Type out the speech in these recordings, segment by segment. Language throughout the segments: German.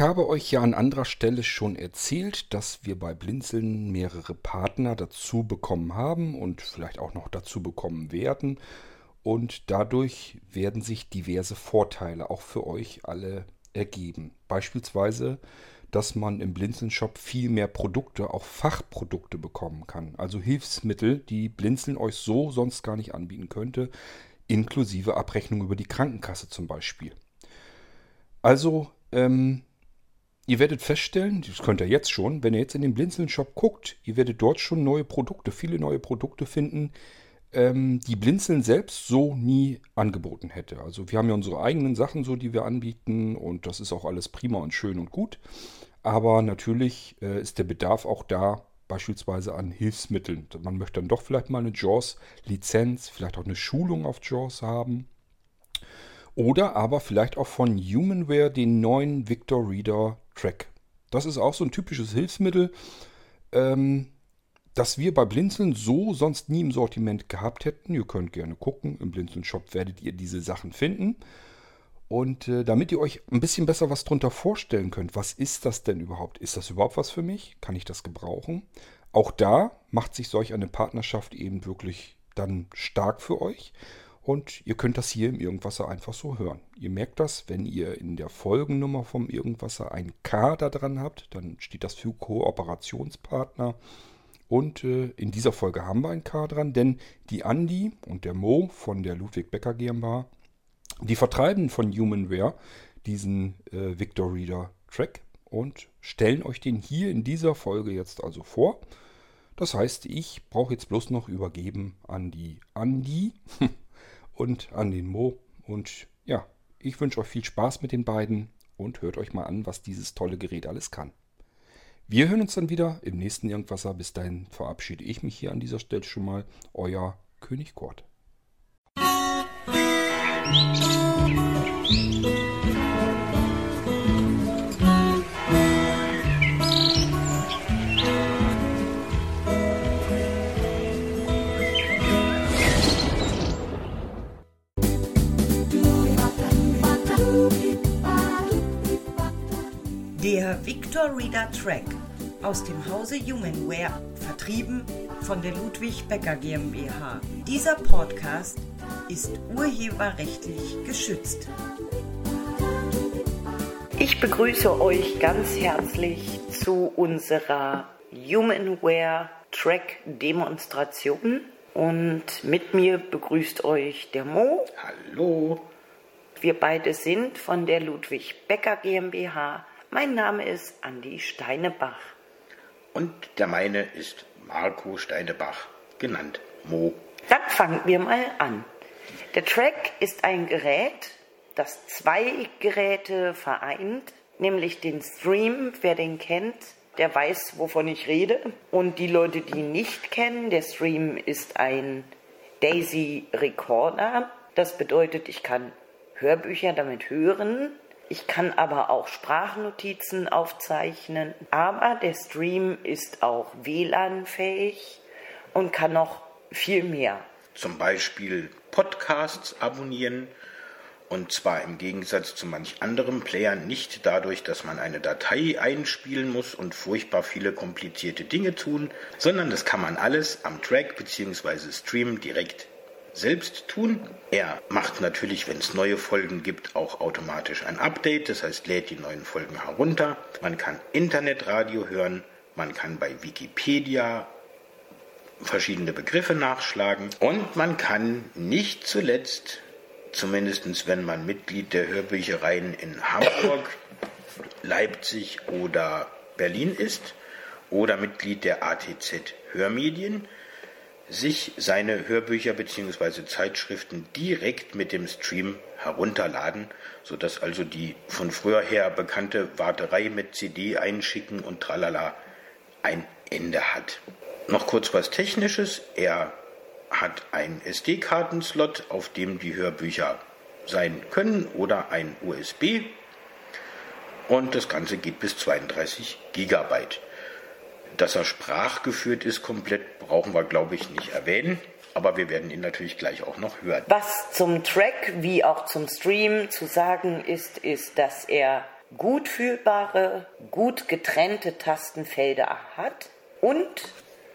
Ich habe euch ja an anderer Stelle schon erzählt, dass wir bei Blinzeln mehrere Partner dazu bekommen haben und vielleicht auch noch dazu bekommen werden. Und dadurch werden sich diverse Vorteile auch für euch alle ergeben. Beispielsweise, dass man im Blinzeln-Shop viel mehr Produkte, auch Fachprodukte bekommen kann. Also Hilfsmittel, die Blinzeln euch so sonst gar nicht anbieten könnte, inklusive Abrechnung über die Krankenkasse zum Beispiel. Also, ähm, ihr werdet feststellen, das könnt ihr jetzt schon, wenn ihr jetzt in den Blinzeln-Shop guckt, ihr werdet dort schon neue Produkte, viele neue Produkte finden, ähm, die Blinzeln selbst so nie angeboten hätte. Also wir haben ja unsere eigenen Sachen so, die wir anbieten und das ist auch alles prima und schön und gut. Aber natürlich äh, ist der Bedarf auch da, beispielsweise an Hilfsmitteln. Man möchte dann doch vielleicht mal eine JAWS-Lizenz, vielleicht auch eine Schulung auf JAWS haben. Oder aber vielleicht auch von Humanware den neuen Victor Reader Track. Das ist auch so ein typisches Hilfsmittel. Ähm, das wir bei Blinzeln so sonst nie im Sortiment gehabt hätten. Ihr könnt gerne gucken. Im Blinzeln-Shop werdet ihr diese Sachen finden. Und äh, damit ihr euch ein bisschen besser was drunter vorstellen könnt, was ist das denn überhaupt? Ist das überhaupt was für mich? Kann ich das gebrauchen? Auch da macht sich solch eine Partnerschaft eben wirklich dann stark für euch. Und ihr könnt das hier im Irgendwasser einfach so hören. Ihr merkt das, wenn ihr in der Folgennummer vom Irgendwasser ein K da dran habt, dann steht das für Kooperationspartner. Und äh, in dieser Folge haben wir ein K dran, denn die Andi und der Mo von der Ludwig Becker GmbH, die vertreiben von Humanware diesen äh, Victor Reader Track und stellen euch den hier in dieser Folge jetzt also vor. Das heißt, ich brauche jetzt bloß noch übergeben an die Andi und an den Mo. Und ja, ich wünsche euch viel Spaß mit den beiden und hört euch mal an, was dieses tolle Gerät alles kann. Wir hören uns dann wieder im nächsten Irgendwasser. Bis dahin verabschiede ich mich hier an dieser Stelle schon mal. Euer König Kurt. Der Victor Reader Track aus dem Hause Humanware, vertrieben von der Ludwig Becker GmbH. Dieser Podcast ist urheberrechtlich geschützt. Ich begrüße euch ganz herzlich zu unserer Humanware Track Demonstration und mit mir begrüßt euch der Mo. Hallo. Wir beide sind von der Ludwig Becker GmbH. Mein Name ist Andi Steinebach. Und der meine ist Marco Steinebach, genannt Mo. Dann fangen wir mal an. Der Track ist ein Gerät, das zwei Geräte vereint, nämlich den Stream, wer den kennt, der weiß, wovon ich rede. Und die Leute, die ihn nicht kennen, der Stream ist ein Daisy Recorder. Das bedeutet, ich kann Hörbücher damit hören. Ich kann aber auch Sprachnotizen aufzeichnen. Aber der Stream ist auch WLAN-fähig und kann noch viel mehr. Zum Beispiel Podcasts abonnieren. Und zwar im Gegensatz zu manch anderem Player nicht dadurch, dass man eine Datei einspielen muss und furchtbar viele komplizierte Dinge tun, sondern das kann man alles am Track bzw. Stream direkt selbst tun. Er macht natürlich, wenn es neue Folgen gibt, auch automatisch ein Update, das heißt lädt die neuen Folgen herunter. Man kann Internetradio hören, man kann bei Wikipedia verschiedene Begriffe nachschlagen und man kann nicht zuletzt, zumindest wenn man Mitglied der Hörbüchereien in Hamburg, Leipzig oder Berlin ist oder Mitglied der ATZ Hörmedien, sich seine Hörbücher bzw. Zeitschriften direkt mit dem Stream herunterladen, sodass also die von früher her bekannte Warterei mit CD einschicken und tralala ein Ende hat. Noch kurz was Technisches. Er hat einen SD-Kartenslot, auf dem die Hörbücher sein können oder ein USB. Und das Ganze geht bis 32 Gigabyte. Dass er sprachgeführt ist komplett, brauchen wir, glaube ich, nicht erwähnen. Aber wir werden ihn natürlich gleich auch noch hören. Was zum Track wie auch zum Stream zu sagen ist, ist, dass er gut fühlbare, gut getrennte Tastenfelder hat und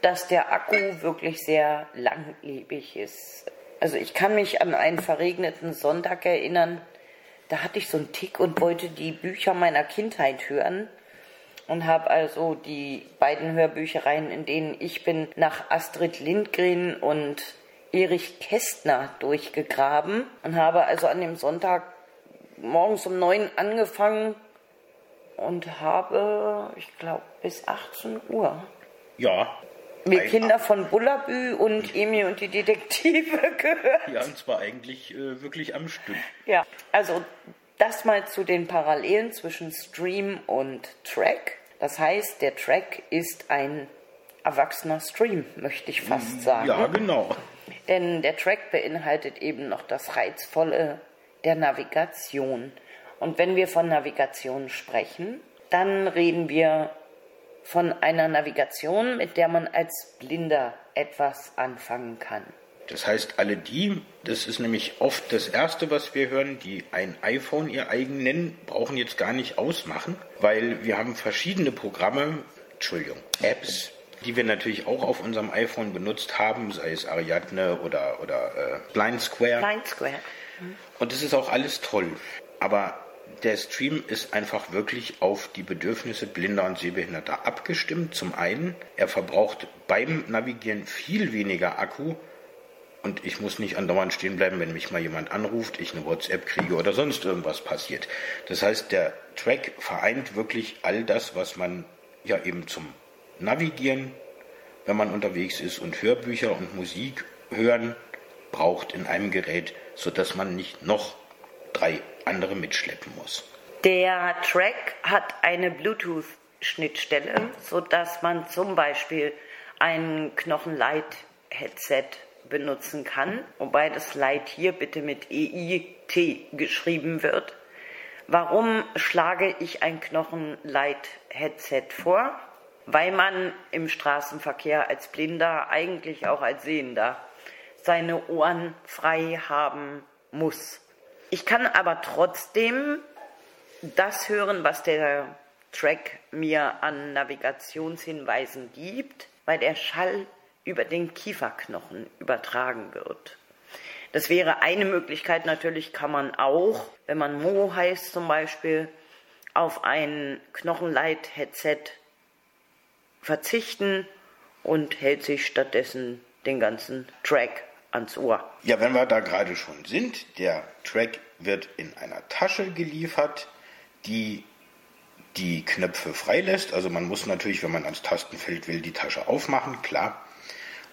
dass der Akku wirklich sehr langlebig ist. Also ich kann mich an einen verregneten Sonntag erinnern, da hatte ich so einen Tick und wollte die Bücher meiner Kindheit hören und habe also die beiden Hörbüchereien, in denen ich bin, nach Astrid Lindgren und Erich Kästner durchgegraben und habe also an dem Sonntag morgens um neun angefangen und habe, ich glaube, bis 18 Uhr. Ja. Wir Kinder von Bullabü und Emil und die Detektive gehört. Ja, und zwar eigentlich äh, wirklich am Stück. Ja, also das mal zu den Parallelen zwischen Stream und Track. Das heißt, der Track ist ein erwachsener Stream, möchte ich fast sagen. Ja, genau. Denn der Track beinhaltet eben noch das Reizvolle der Navigation. Und wenn wir von Navigation sprechen, dann reden wir von einer Navigation, mit der man als Blinder etwas anfangen kann. Das heißt, alle die, das ist nämlich oft das Erste, was wir hören, die ein iPhone ihr eigen nennen, brauchen jetzt gar nicht ausmachen, weil wir haben verschiedene Programme, Entschuldigung, Apps, die wir natürlich auch auf unserem iPhone benutzt haben, sei es Ariadne oder, oder äh, Blind Square. Blind Square. Mhm. Und das ist auch alles toll. Aber der Stream ist einfach wirklich auf die Bedürfnisse blinder und sehbehinderter abgestimmt. Zum einen, er verbraucht beim Navigieren viel weniger Akku und ich muss nicht andauernd stehen bleiben, wenn mich mal jemand anruft, ich eine WhatsApp kriege oder sonst irgendwas passiert. Das heißt, der Track vereint wirklich all das, was man ja eben zum Navigieren, wenn man unterwegs ist und Hörbücher und Musik hören braucht in einem Gerät, sodass man nicht noch drei andere mitschleppen muss. Der Track hat eine Bluetooth-Schnittstelle, sodass man zum Beispiel ein Knochenlight-Headset benutzen kann, wobei das Light hier bitte mit EIT geschrieben wird. Warum schlage ich ein Knochenlight-Headset vor? Weil man im Straßenverkehr als Blinder, eigentlich auch als Sehender, seine Ohren frei haben muss. Ich kann aber trotzdem das hören, was der Track mir an Navigationshinweisen gibt, weil der Schall über den Kieferknochen übertragen wird. Das wäre eine Möglichkeit. Natürlich kann man auch, wenn man Mo heißt zum Beispiel, auf ein Knochenleit-Headset verzichten und hält sich stattdessen den ganzen Track ans Ohr. Ja, wenn wir da gerade schon sind, der Track wird in einer Tasche geliefert, die die Knöpfe freilässt. Also man muss natürlich, wenn man ans Tastenfeld will, die Tasche aufmachen, klar.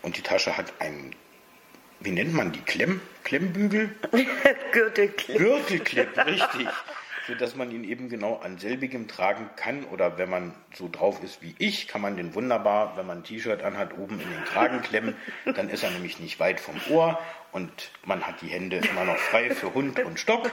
Und die Tasche hat einen, wie nennt man die, Klemm, Klemmbügel? Gürtelclip. Gürtelclip, richtig. So dass man ihn eben genau an selbigem tragen kann. Oder wenn man so drauf ist wie ich, kann man den wunderbar, wenn man ein T-Shirt anhat, oben in den Kragen klemmen. Dann ist er nämlich nicht weit vom Ohr und man hat die Hände immer noch frei für Hund und Stock.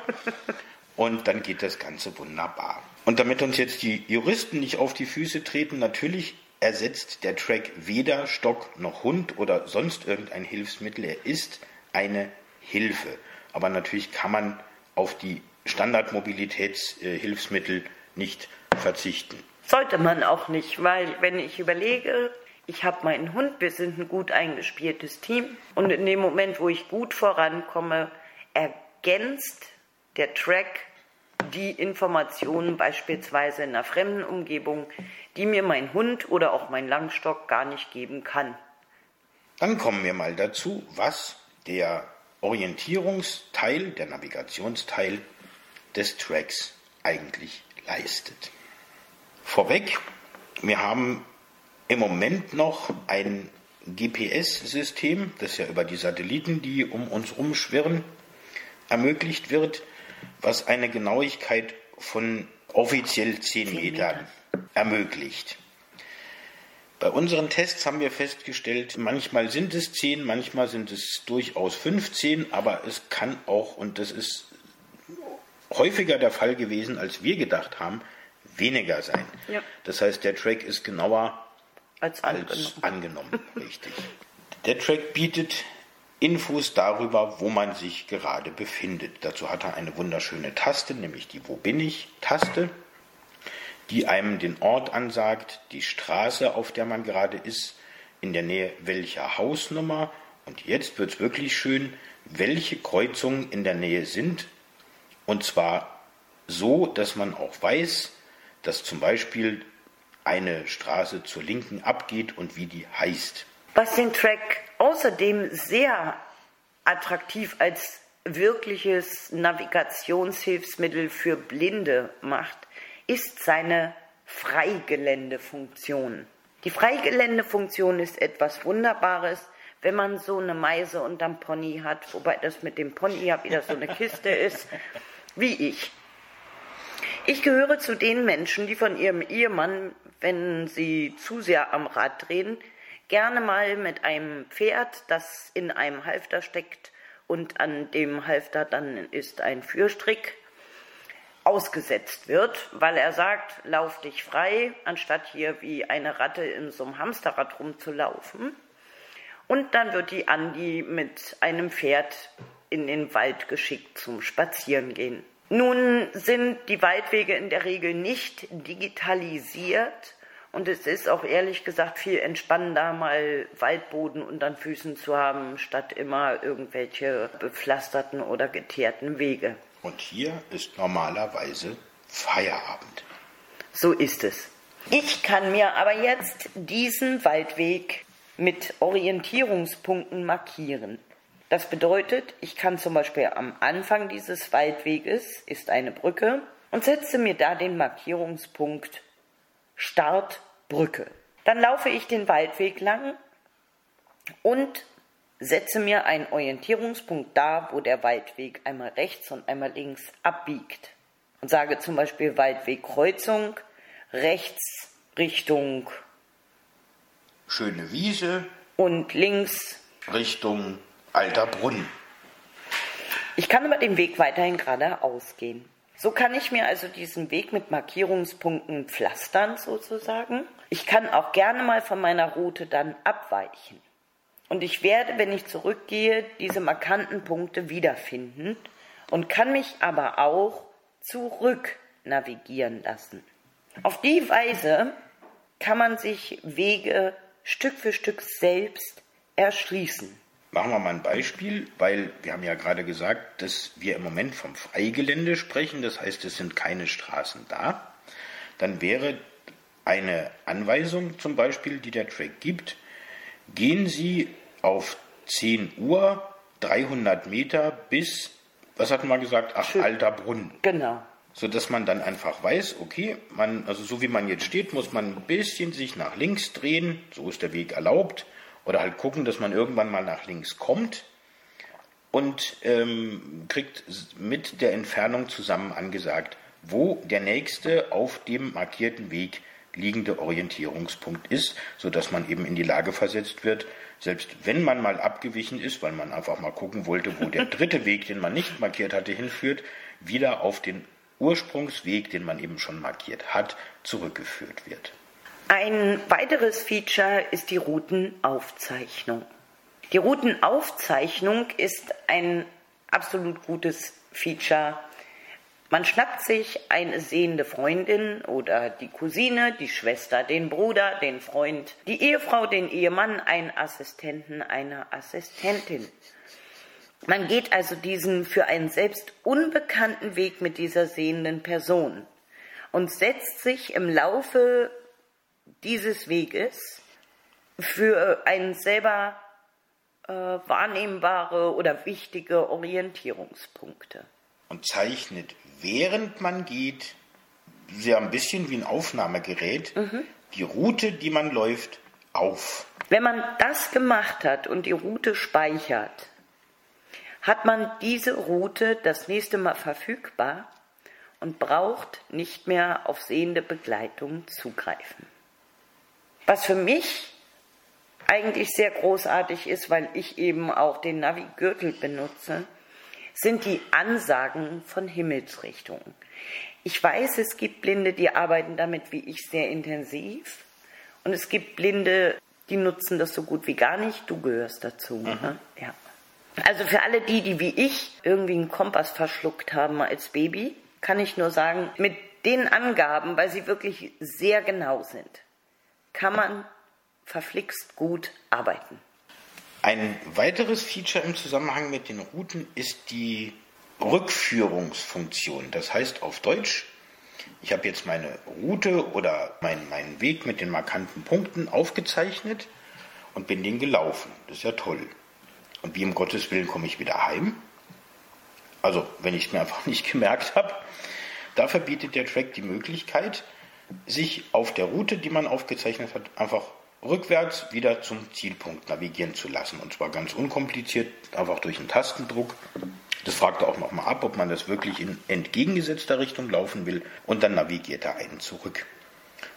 Und dann geht das Ganze wunderbar. Und damit uns jetzt die Juristen nicht auf die Füße treten, natürlich ersetzt der Track weder Stock noch Hund oder sonst irgendein Hilfsmittel. Er ist eine Hilfe. Aber natürlich kann man auf die Standardmobilitätshilfsmittel nicht verzichten. Sollte man auch nicht, weil wenn ich überlege, ich habe meinen Hund, wir sind ein gut eingespieltes Team und in dem Moment, wo ich gut vorankomme, ergänzt der Track die Informationen beispielsweise in einer fremden Umgebung, die mir mein Hund oder auch mein Langstock gar nicht geben kann. Dann kommen wir mal dazu, was der Orientierungsteil, der Navigationsteil des Tracks eigentlich leistet. Vorweg, wir haben im Moment noch ein GPS-System, das ja über die Satelliten, die um uns rumschwirren, ermöglicht wird was eine Genauigkeit von offiziell 10 Metern ermöglicht. Bei unseren Tests haben wir festgestellt, manchmal sind es 10, manchmal sind es durchaus 15, aber es kann auch, und das ist häufiger der Fall gewesen, als wir gedacht haben, weniger sein. Ja. Das heißt, der Track ist genauer als angenommen. Als angenommen richtig. Der Track bietet Infos darüber, wo man sich gerade befindet. Dazu hat er eine wunderschöne Taste, nämlich die Wo bin ich Taste. die einem den Ort ansagt, die Straße, auf der man gerade ist, in der Nähe welcher Hausnummer und jetzt wird es wirklich schön, welche Kreuzungen in der Nähe sind und zwar so, dass man auch weiß, dass zum Beispiel eine Straße zur Linken abgeht und wie die heißt. Was den Track außerdem sehr attraktiv als wirkliches Navigationshilfsmittel für Blinde macht, ist seine Freigeländefunktion. Die Freigeländefunktion ist etwas Wunderbares, wenn man so eine Meise unterm Pony hat, wobei das mit dem Pony ja wieder so eine Kiste ist, wie ich. Ich gehöre zu den Menschen, die von ihrem Ehemann, wenn sie zu sehr am Rad drehen, gerne mal mit einem Pferd, das in einem Halfter steckt und an dem Halfter dann ist ein Führstrick, ausgesetzt wird, weil er sagt, lauf dich frei, anstatt hier wie eine Ratte in so einem Hamsterrad rumzulaufen. Und dann wird die Andi mit einem Pferd in den Wald geschickt zum Spazierengehen. Nun sind die Waldwege in der Regel nicht digitalisiert und es ist auch ehrlich gesagt viel entspannender, mal Waldboden unter den Füßen zu haben, statt immer irgendwelche bepflasterten oder geteerten Wege. Und hier ist normalerweise Feierabend. So ist es. Ich kann mir aber jetzt diesen Waldweg mit Orientierungspunkten markieren. Das bedeutet, ich kann zum Beispiel am Anfang dieses Waldweges ist eine Brücke und setze mir da den Markierungspunkt Start Brücke. Dann laufe ich den Waldweg lang und setze mir einen Orientierungspunkt da, wo der Waldweg einmal rechts und einmal links abbiegt. Und sage zum Beispiel Waldwegkreuzung rechts Richtung Schöne Wiese und links Richtung Alter Brunnen. Ich kann über den Weg weiterhin geradeaus gehen. So kann ich mir also diesen Weg mit Markierungspunkten pflastern sozusagen. Ich kann auch gerne mal von meiner Route dann abweichen. Und ich werde, wenn ich zurückgehe, diese markanten Punkte wiederfinden und kann mich aber auch zurück navigieren lassen. Auf die Weise kann man sich Wege Stück für Stück selbst erschließen. Machen wir mal ein Beispiel, weil wir haben ja gerade gesagt, dass wir im Moment vom Freigelände sprechen, das heißt, es sind keine Straßen da. Dann wäre eine Anweisung zum Beispiel, die der Track gibt, gehen Sie auf 10 Uhr 300 Meter bis, was hatten wir gesagt, ach, alter Brunnen. Genau. So dass man dann einfach weiß, okay, man, also so wie man jetzt steht, muss man ein bisschen sich nach links drehen, so ist der Weg erlaubt, oder halt gucken, dass man irgendwann mal nach links kommt und ähm, kriegt mit der Entfernung zusammen angesagt, wo der nächste auf dem markierten Weg liegende Orientierungspunkt ist, sodass man eben in die Lage versetzt wird, selbst wenn man mal abgewichen ist, weil man einfach mal gucken wollte, wo der dritte Weg, den man nicht markiert hatte, hinführt, wieder auf den Ursprungsweg, den man eben schon markiert hat, zurückgeführt wird. Ein weiteres Feature ist die Routenaufzeichnung. Die Routenaufzeichnung ist ein absolut gutes Feature man schnappt sich eine sehende Freundin oder die Cousine, die Schwester, den Bruder, den Freund, die Ehefrau, den Ehemann, einen Assistenten, eine Assistentin. Man geht also diesen für einen selbst unbekannten Weg mit dieser sehenden Person und setzt sich im Laufe dieses Weges für einen selber äh, wahrnehmbare oder wichtige Orientierungspunkte. Und zeichnet während man geht, sehr ein bisschen wie ein Aufnahmegerät, mhm. die Route, die man läuft, auf. Wenn man das gemacht hat und die Route speichert, hat man diese Route das nächste Mal verfügbar und braucht nicht mehr auf sehende Begleitung zugreifen. Was für mich eigentlich sehr großartig ist, weil ich eben auch den Navi-Gürtel benutze, sind die Ansagen von Himmelsrichtungen. Ich weiß, es gibt Blinde, die arbeiten damit wie ich sehr intensiv. Und es gibt Blinde, die nutzen das so gut wie gar nicht. Du gehörst dazu. Mhm. Ne? Ja. Also für alle die, die wie ich irgendwie einen Kompass verschluckt haben als Baby, kann ich nur sagen, mit den Angaben, weil sie wirklich sehr genau sind, kann man verflixt gut arbeiten. Ein weiteres Feature im Zusammenhang mit den Routen ist die Rückführungsfunktion. Das heißt auf Deutsch, ich habe jetzt meine Route oder mein, meinen Weg mit den markanten Punkten aufgezeichnet und bin den gelaufen. Das ist ja toll. Und wie um Gottes Willen komme ich wieder heim? Also, wenn ich es mir einfach nicht gemerkt habe. Dafür bietet der Track die Möglichkeit, sich auf der Route, die man aufgezeichnet hat, einfach rückwärts wieder zum Zielpunkt navigieren zu lassen. Und zwar ganz unkompliziert, einfach durch einen Tastendruck. Das fragt er auch nochmal ab, ob man das wirklich in entgegengesetzter Richtung laufen will. Und dann navigiert er einen zurück.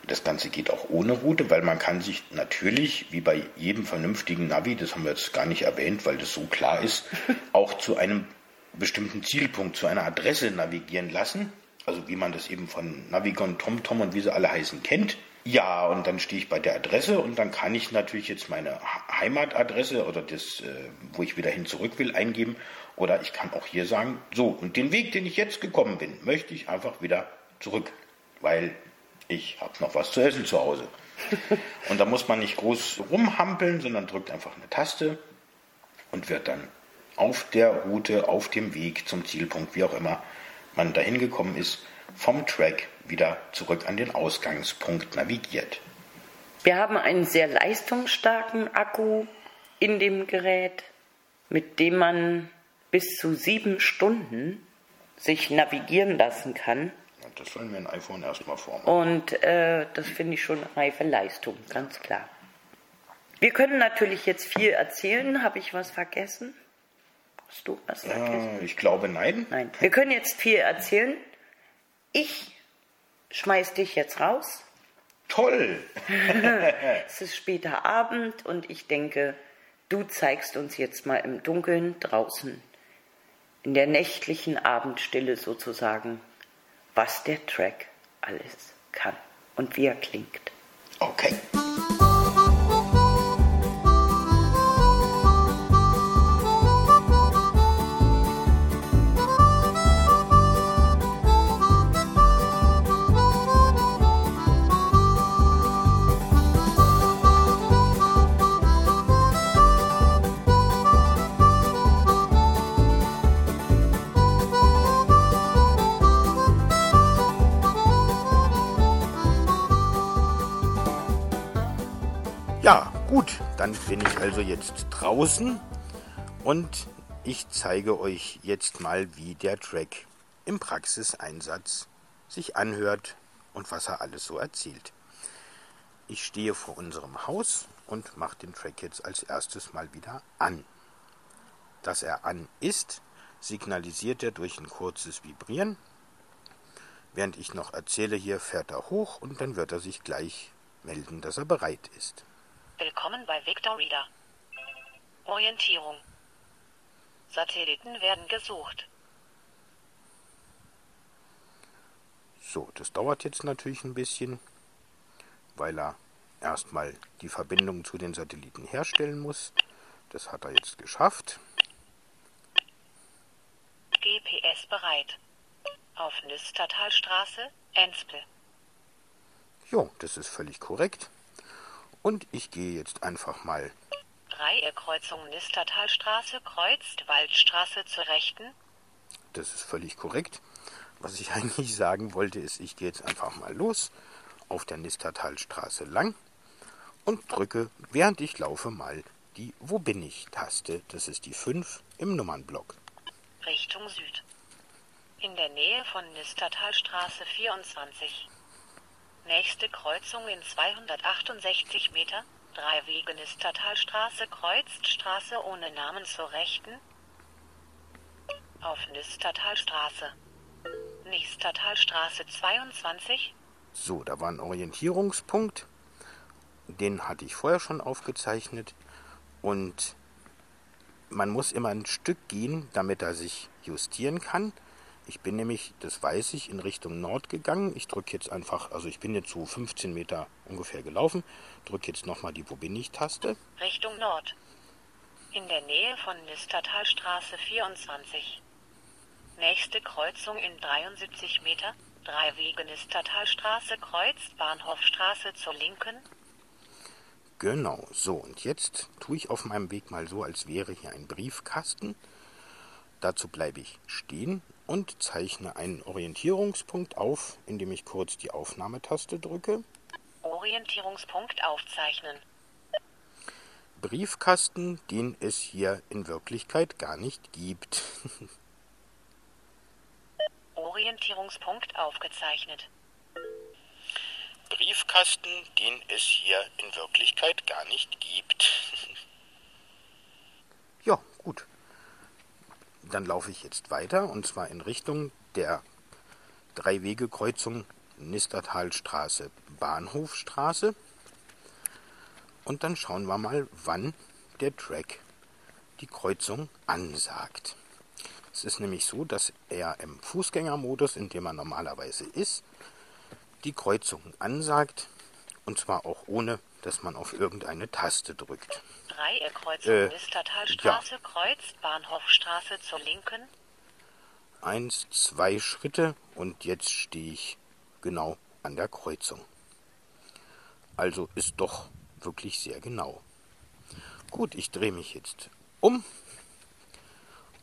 Das Ganze geht auch ohne Route, weil man kann sich natürlich, wie bei jedem vernünftigen Navi, das haben wir jetzt gar nicht erwähnt, weil das so klar ist, auch zu einem bestimmten Zielpunkt, zu einer Adresse navigieren lassen. Also wie man das eben von Navigon, TomTom und wie sie alle heißen kennt. Ja, und dann stehe ich bei der Adresse und dann kann ich natürlich jetzt meine Heimatadresse oder das, äh, wo ich wieder hin zurück will, eingeben. Oder ich kann auch hier sagen, so, und den Weg, den ich jetzt gekommen bin, möchte ich einfach wieder zurück, weil ich habe noch was zu essen zu Hause. und da muss man nicht groß rumhampeln, sondern drückt einfach eine Taste und wird dann auf der Route, auf dem Weg zum Zielpunkt, wie auch immer man dahin gekommen ist, vom Track wieder zurück an den Ausgangspunkt navigiert. Wir haben einen sehr leistungsstarken Akku in dem Gerät, mit dem man bis zu sieben Stunden sich navigieren lassen kann. Das sollen wir ein iPhone erstmal vormachen. Und äh, das finde ich schon reife Leistung, ganz klar. Wir können natürlich jetzt viel erzählen. Habe ich was vergessen? Hast du was vergessen? Äh, ich glaube nein. Nein. Wir können jetzt viel erzählen. Ich schmeiß dich jetzt raus. Toll! es ist später Abend und ich denke, du zeigst uns jetzt mal im Dunkeln draußen, in der nächtlichen Abendstille sozusagen, was der Track alles kann und wie er klingt. Okay. Dann bin ich also jetzt draußen und ich zeige euch jetzt mal, wie der Track im Praxiseinsatz sich anhört und was er alles so erzählt. Ich stehe vor unserem Haus und mache den Track jetzt als erstes mal wieder an. Dass er an ist, signalisiert er durch ein kurzes Vibrieren. Während ich noch erzähle, hier fährt er hoch und dann wird er sich gleich melden, dass er bereit ist. Willkommen bei Victor Reader. Orientierung. Satelliten werden gesucht. So, das dauert jetzt natürlich ein bisschen, weil er erstmal die Verbindung zu den Satelliten herstellen muss. Das hat er jetzt geschafft. GPS bereit. Auf Nüstertalstraße, Enspel. Jo, das ist völlig korrekt. Und ich gehe jetzt einfach mal. Dreieckreuzung Nistertalstraße kreuzt Waldstraße zur Rechten. Das ist völlig korrekt. Was ich eigentlich sagen wollte, ist, ich gehe jetzt einfach mal los auf der Nistertalstraße lang und drücke, während ich laufe, mal die Wo bin ich Taste. Das ist die 5 im Nummernblock. Richtung Süd. In der Nähe von Nistertalstraße 24. Nächste Kreuzung in 268 Meter. Drei Wege Nistertalstraße kreuzt Straße ohne Namen zur Rechten. Auf Nistertalstraße. Nistertalstraße 22. So, da war ein Orientierungspunkt. Den hatte ich vorher schon aufgezeichnet. Und man muss immer ein Stück gehen, damit er sich justieren kann. Ich bin nämlich, das weiß ich, in Richtung Nord gegangen. Ich drücke jetzt einfach, also ich bin jetzt so 15 Meter ungefähr gelaufen, drücke jetzt nochmal die Wo bin ich Taste. Richtung Nord. In der Nähe von Nistertalstraße 24. Nächste Kreuzung in 73 Meter. Drei Nistertalstraße kreuzt Bahnhofstraße zur Linken. Genau, so. Und jetzt tue ich auf meinem Weg mal so, als wäre hier ein Briefkasten. Dazu bleibe ich stehen und zeichne einen Orientierungspunkt auf, indem ich kurz die Aufnahmetaste drücke. Orientierungspunkt aufzeichnen. Briefkasten, den es hier in Wirklichkeit gar nicht gibt. Orientierungspunkt aufgezeichnet. Briefkasten, den es hier in Wirklichkeit gar nicht gibt. ja, gut. Dann laufe ich jetzt weiter und zwar in Richtung der Dreiwegekreuzung Nistertalstraße Bahnhofstraße. Und dann schauen wir mal, wann der Track die Kreuzung ansagt. Es ist nämlich so, dass er im Fußgängermodus, in dem er normalerweise ist, die Kreuzung ansagt. Und zwar auch ohne, dass man auf irgendeine Taste drückt. Dreieckreuzung äh, Listertalstraße, ja. kreuzt Bahnhofstraße zur Linken. Eins, zwei Schritte und jetzt stehe ich genau an der Kreuzung. Also ist doch wirklich sehr genau. Gut, ich drehe mich jetzt um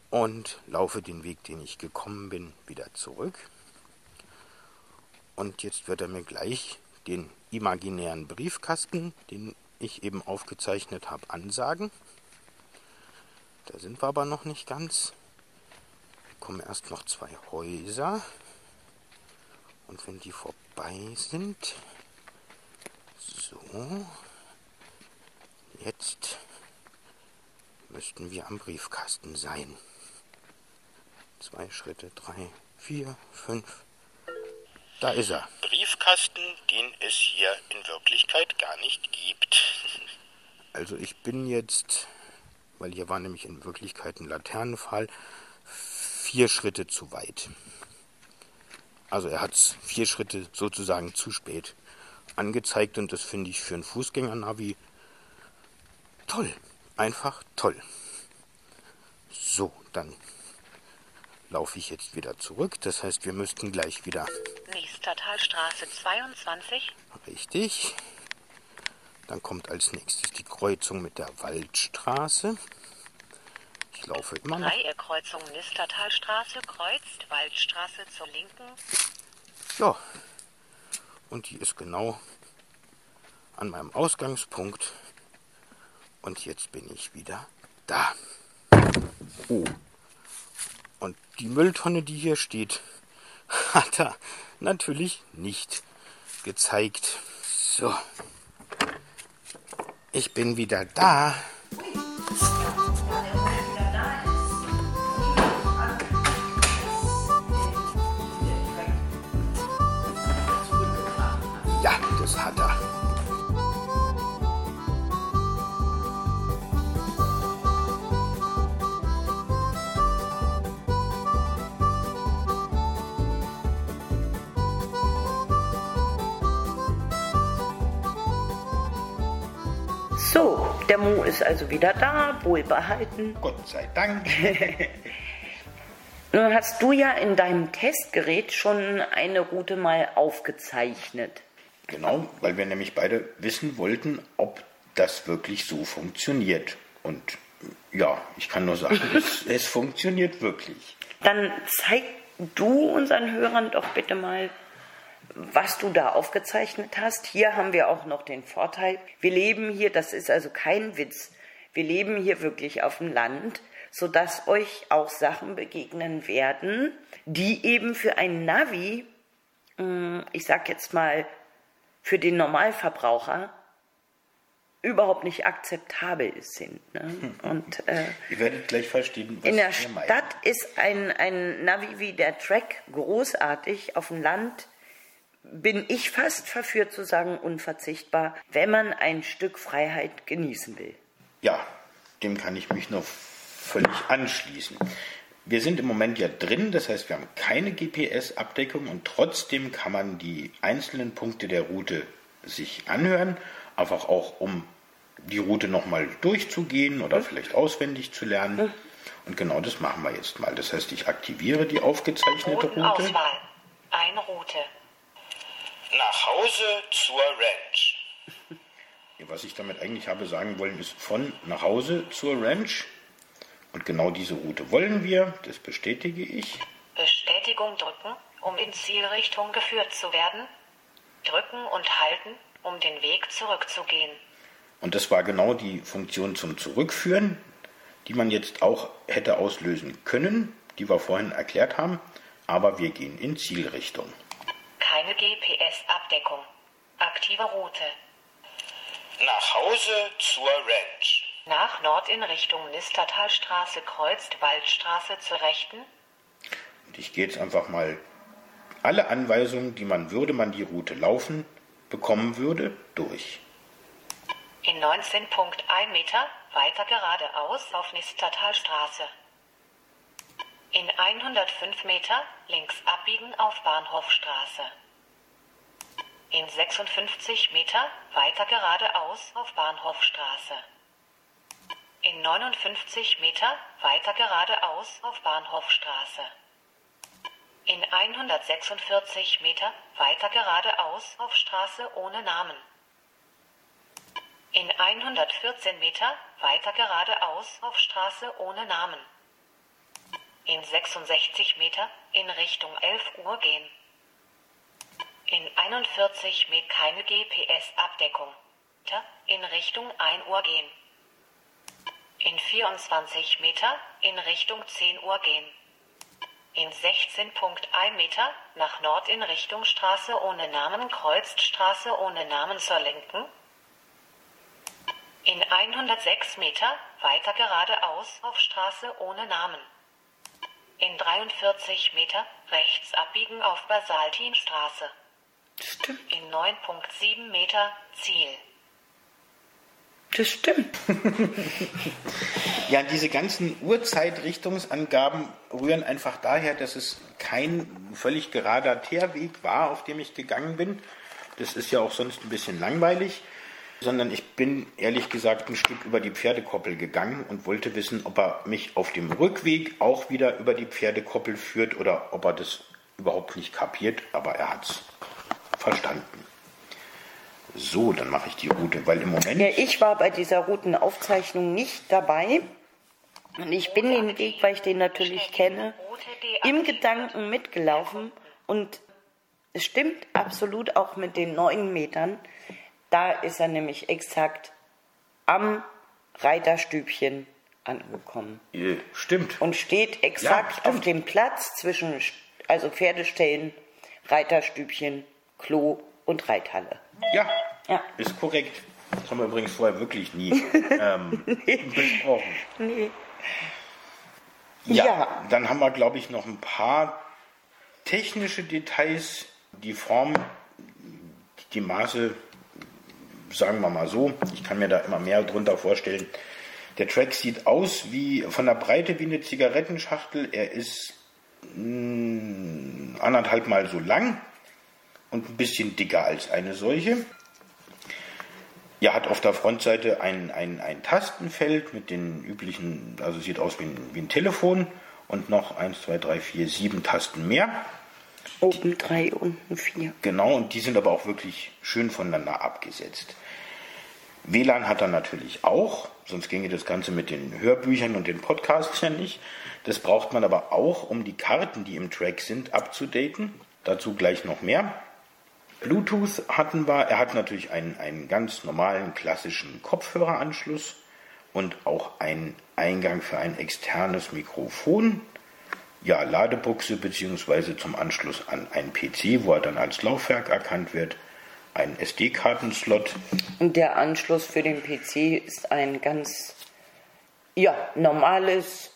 und laufe den Weg, den ich gekommen bin, wieder zurück. Und jetzt wird er mir gleich den imaginären Briefkasten, den ich eben aufgezeichnet habe, ansagen. Da sind wir aber noch nicht ganz. Wir kommen erst noch zwei Häuser. Und wenn die vorbei sind, so, jetzt müssten wir am Briefkasten sein. Zwei Schritte, drei, vier, fünf. Da ist er. Briefkasten, den es hier in Wirklichkeit gar nicht gibt. Also ich bin jetzt, weil hier war nämlich in Wirklichkeit ein Laternenfall, vier Schritte zu weit. Also er hat es vier Schritte sozusagen zu spät angezeigt und das finde ich für ein Fußgängernavi toll. Einfach toll. So, dann laufe ich jetzt wieder zurück. Das heißt, wir müssten gleich wieder. Nächster Talstraße 22. Richtig. Dann kommt als nächstes die Kreuzung mit der Waldstraße. Ich laufe immer noch. Dreieckreuzung Nistertalstraße kreuzt Waldstraße zur Linken. Ja. Und die ist genau an meinem Ausgangspunkt. Und jetzt bin ich wieder da. Oh. Die Mülltonne, die hier steht, hat er natürlich nicht gezeigt. So. Ich bin wieder da. Der Mu ist also wieder da, wohlbehalten. Gott sei Dank. Nun hast du ja in deinem Testgerät schon eine Route mal aufgezeichnet. Genau, weil wir nämlich beide wissen wollten, ob das wirklich so funktioniert. Und ja, ich kann nur sagen, es, es funktioniert wirklich. Dann zeig du unseren Hörern doch bitte mal, was du da aufgezeichnet hast. Hier haben wir auch noch den Vorteil, wir leben hier, das ist also kein Witz, wir leben hier wirklich auf dem Land, sodass euch auch Sachen begegnen werden, die eben für ein Navi, hm, ich sag jetzt mal, für den Normalverbraucher überhaupt nicht akzeptabel sind. Ne? Und, äh, Ihr werdet gleich verstehen, was In der Stadt meinen. ist ein, ein Navi wie der Track großartig, auf dem Land bin ich fast verführt zu sagen, unverzichtbar, wenn man ein Stück Freiheit genießen will. Ja, dem kann ich mich nur völlig anschließen. Wir sind im Moment ja drin, das heißt, wir haben keine GPS-Abdeckung und trotzdem kann man die einzelnen Punkte der Route sich anhören, einfach auch um die Route nochmal durchzugehen oder vielleicht auswendig zu lernen. Und genau das machen wir jetzt mal. Das heißt, ich aktiviere die aufgezeichnete Route. Auswahl. Route. Nach Hause zur Ranch. Was ich damit eigentlich habe sagen wollen, ist von nach Hause zur Ranch. Und genau diese Route wollen wir, das bestätige ich. Bestätigung drücken, um in Zielrichtung geführt zu werden. Drücken und halten, um den Weg zurückzugehen. Und das war genau die Funktion zum Zurückführen, die man jetzt auch hätte auslösen können, die wir vorhin erklärt haben. Aber wir gehen in Zielrichtung. Keine GPS-Abdeckung. Aktive Route. Nach Hause zur Ranch. Nach Nord in Richtung Nistertalstraße kreuzt Waldstraße zur Rechten. Und ich gehe jetzt einfach mal alle Anweisungen, die man würde man die Route laufen, bekommen würde, durch. In 19.1 Meter weiter geradeaus auf Nistertalstraße. In 105 Meter links abbiegen auf Bahnhofstraße. In 56 Meter weiter geradeaus auf Bahnhofstraße. In 59 Meter weiter geradeaus auf Bahnhofstraße. In 146 Meter weiter geradeaus auf Straße ohne Namen. In 114 Meter weiter geradeaus auf Straße ohne Namen. In 66 Meter in Richtung 11 Uhr gehen. In 41 Meter keine GPS-Abdeckung. In Richtung 1 Uhr gehen. In 24 Meter in Richtung 10 Uhr gehen. In 16.1 Meter nach Nord in Richtung Straße ohne Namen kreuzt Straße ohne Namen zur Linken. In 106 Meter weiter geradeaus auf Straße ohne Namen. In 43 Meter rechts abbiegen auf Basaltinstraße. Stimmt. In 9.7 Meter Ziel. Das stimmt. Ja, diese ganzen Uhrzeitrichtungsangaben rühren einfach daher, dass es kein völlig gerader Teerweg war, auf dem ich gegangen bin. Das ist ja auch sonst ein bisschen langweilig. Sondern ich bin ehrlich gesagt ein Stück über die Pferdekoppel gegangen und wollte wissen, ob er mich auf dem Rückweg auch wieder über die Pferdekoppel führt oder ob er das überhaupt nicht kapiert. Aber er hat es verstanden. So, dann mache ich die Route, weil im Moment. Ja, ich war bei dieser Routenaufzeichnung nicht dabei. Und ich bin den Weg, weil ich den natürlich kenne, im Gedanken mitgelaufen. Und es stimmt absolut auch mit den neun Metern. Da ist er nämlich exakt am Reiterstübchen angekommen. Äh, Stimmt. Und steht exakt Ja, auf dem Platz zwischen, also Pferdestellen, Reiterstübchen, Klo und Reithalle. Ja, Ja. ist korrekt. Das haben wir übrigens vorher wirklich nie ähm, besprochen. Nee. Ja, Ja. dann haben wir, glaube ich, noch ein paar technische Details. Die Form, die Maße, sagen wir mal so, ich kann mir da immer mehr drunter vorstellen. Der Track sieht aus wie von der Breite wie eine Zigarettenschachtel. Er ist mh, anderthalb Mal so lang und ein bisschen dicker als eine solche. Ja, hat auf der Frontseite ein, ein, ein Tastenfeld mit den üblichen, also sieht aus wie ein, wie ein Telefon und noch 1, 2, 3, 4, 7 Tasten mehr. Oben drei, unten vier. Genau, und die sind aber auch wirklich schön voneinander abgesetzt. WLAN hat er natürlich auch, sonst ginge das Ganze mit den Hörbüchern und den Podcasts ja nicht. Das braucht man aber auch, um die Karten, die im Track sind, abzudaten. Dazu gleich noch mehr. Bluetooth hatten wir. Er hat natürlich einen, einen ganz normalen klassischen Kopfhöreranschluss und auch einen Eingang für ein externes Mikrofon. Ja, Ladebuchse beziehungsweise zum Anschluss an einen PC, wo er dann als Laufwerk erkannt wird. Ein SD-Kartenslot. Und der Anschluss für den PC ist ein ganz, ja, normales,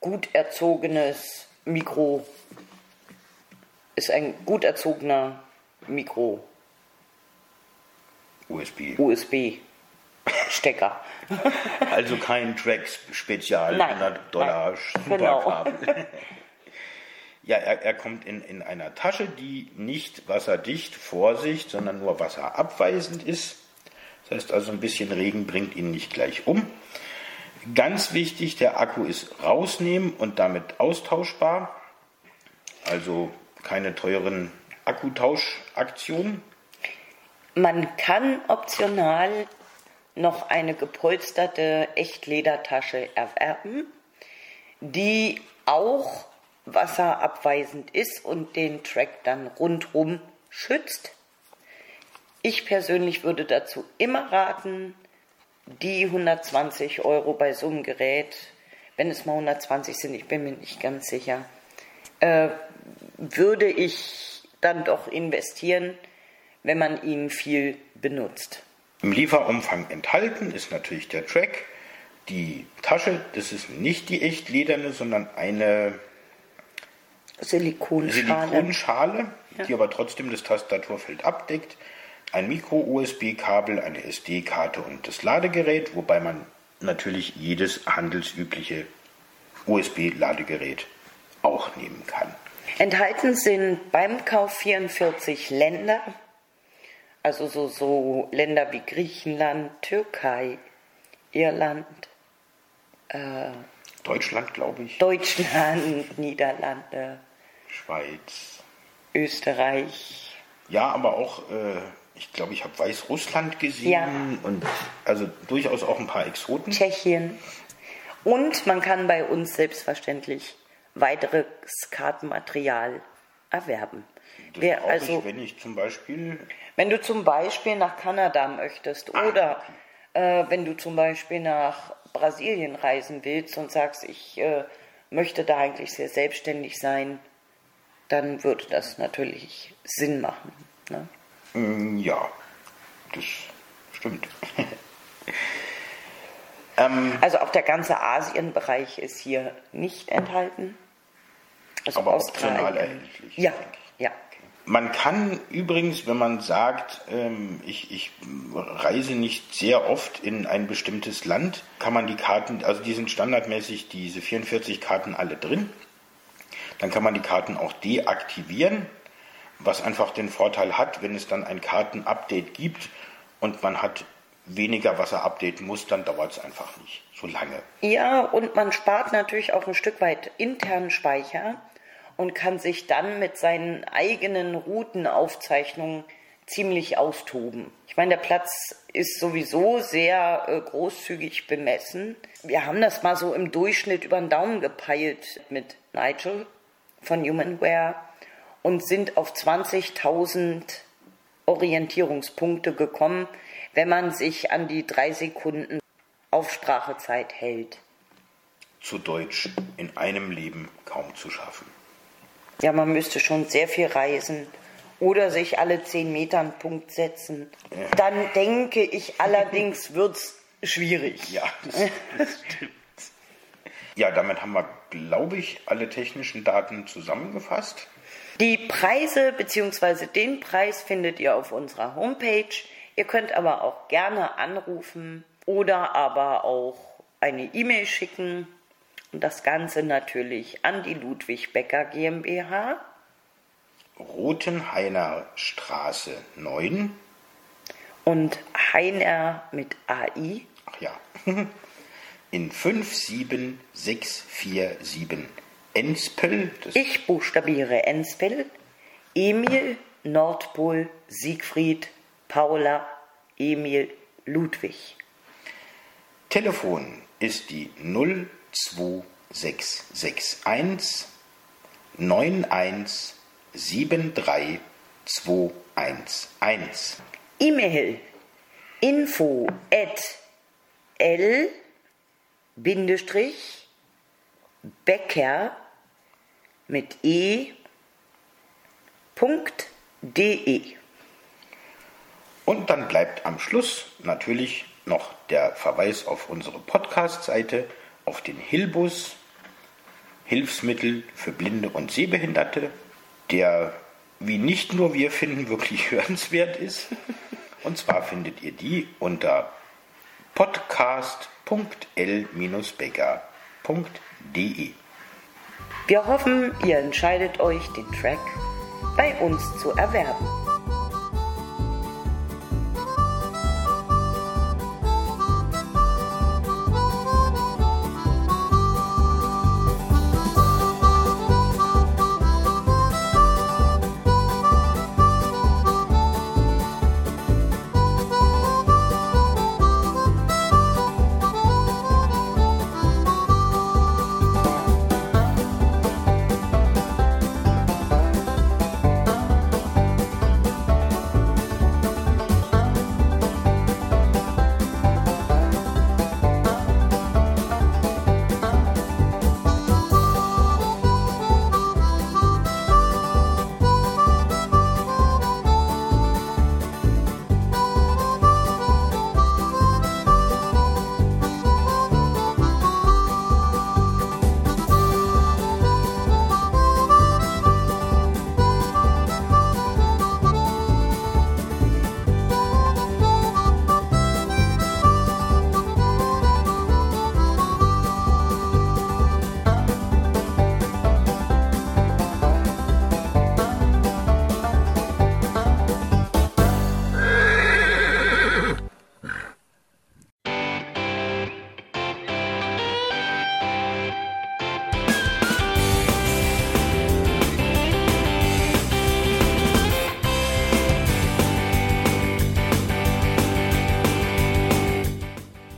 gut erzogenes Mikro. Ist ein gut erzogener Mikro USB. USB Stecker. Also kein Track-Spezial, Nein, 100 Dollar nein, genau. Superkabel. Ja, er, er kommt in, in einer Tasche, die nicht wasserdicht, Vorsicht, sondern nur wasserabweisend ist. Das heißt also, ein bisschen Regen bringt ihn nicht gleich um. Ganz wichtig, der Akku ist rausnehmen und damit austauschbar. Also keine teuren Akkutauschaktion? Man kann optional noch eine gepolsterte Echtledertasche erwerben, die auch wasserabweisend ist und den Track dann rundrum schützt. Ich persönlich würde dazu immer raten, die 120 Euro bei so einem Gerät, wenn es mal 120 sind, ich bin mir nicht ganz sicher, äh, würde ich dann doch investieren, wenn man ihn viel benutzt. Im Lieferumfang enthalten ist natürlich der Track. Die Tasche, das ist nicht die echt lederne, sondern eine Silikonschale, Silikonschale ja. die aber trotzdem das Tastaturfeld abdeckt. Ein Micro-USB-Kabel, eine SD-Karte und das Ladegerät, wobei man natürlich jedes handelsübliche USB-Ladegerät auch nehmen kann. Enthalten sind beim Kauf 44 Länder, also so, so Länder wie Griechenland, Türkei, Irland, äh, Deutschland, glaube ich. Deutschland, Niederlande, Schweiz, Österreich. Ja, aber auch, äh, ich glaube, ich habe Weißrussland gesehen ja. und also durchaus auch ein paar Exoten. Tschechien. Und man kann bei uns selbstverständlich weiteres Kartenmaterial erwerben. Das Wer, also, ich, wenn ich zum Beispiel. Wenn du zum Beispiel nach Kanada möchtest ah, oder okay. äh, wenn du zum Beispiel nach Brasilien reisen willst und sagst, ich äh, möchte da eigentlich sehr selbstständig sein, dann würde das natürlich Sinn machen. Ne? Mm, ja, das stimmt. ähm, also auch der ganze Asienbereich ist hier nicht enthalten. Also aber optional erhältlich. Ja, ja. Man kann übrigens, wenn man sagt, ähm, ich, ich reise nicht sehr oft in ein bestimmtes Land, kann man die Karten, also die sind standardmäßig diese 44 Karten alle drin. Dann kann man die Karten auch deaktivieren, was einfach den Vorteil hat, wenn es dann ein Kartenupdate gibt und man hat weniger, was er updaten muss, dann dauert es einfach nicht so lange. Ja, und man spart natürlich auch ein Stück weit internen Speicher und kann sich dann mit seinen eigenen Routenaufzeichnungen ziemlich austoben. Ich meine, der Platz ist sowieso sehr äh, großzügig bemessen. Wir haben das mal so im Durchschnitt über den Daumen gepeilt mit Nigel von Humanware und sind auf 20.000 Orientierungspunkte gekommen, wenn man sich an die drei Sekunden Aufsprachezeit hält. Zu Deutsch in einem Leben kaum zu schaffen. Ja, man müsste schon sehr viel reisen oder sich alle zehn Meter einen Punkt setzen. Ja. Dann denke ich allerdings, wird es schwierig. Ja, das, das stimmt. Ja, damit haben wir, glaube ich, alle technischen Daten zusammengefasst. Die Preise bzw. den Preis findet ihr auf unserer Homepage. Ihr könnt aber auch gerne anrufen oder aber auch eine E-Mail schicken. Und das Ganze natürlich an die Ludwig Becker GmbH. Rotenhainer Straße 9. Und Heiner mit AI. Ach ja. in 57647 Enspel. ich buchstabiere Enspel. Emil, Nordpol, Siegfried, Paula, Emil, Ludwig. Telefon ist die 02661 9173211. E-Mail info at l Bindestrich Becker mit e Punkt de. Und dann bleibt am Schluss natürlich noch der Verweis auf unsere Podcast-Seite, auf den Hilbus, Hilfsmittel für Blinde und Sehbehinderte, der, wie nicht nur wir finden, wirklich hörenswert ist. Und zwar findet ihr die unter podcast www.l-becker.de. Wir hoffen, ihr entscheidet euch, den Track bei uns zu erwerben.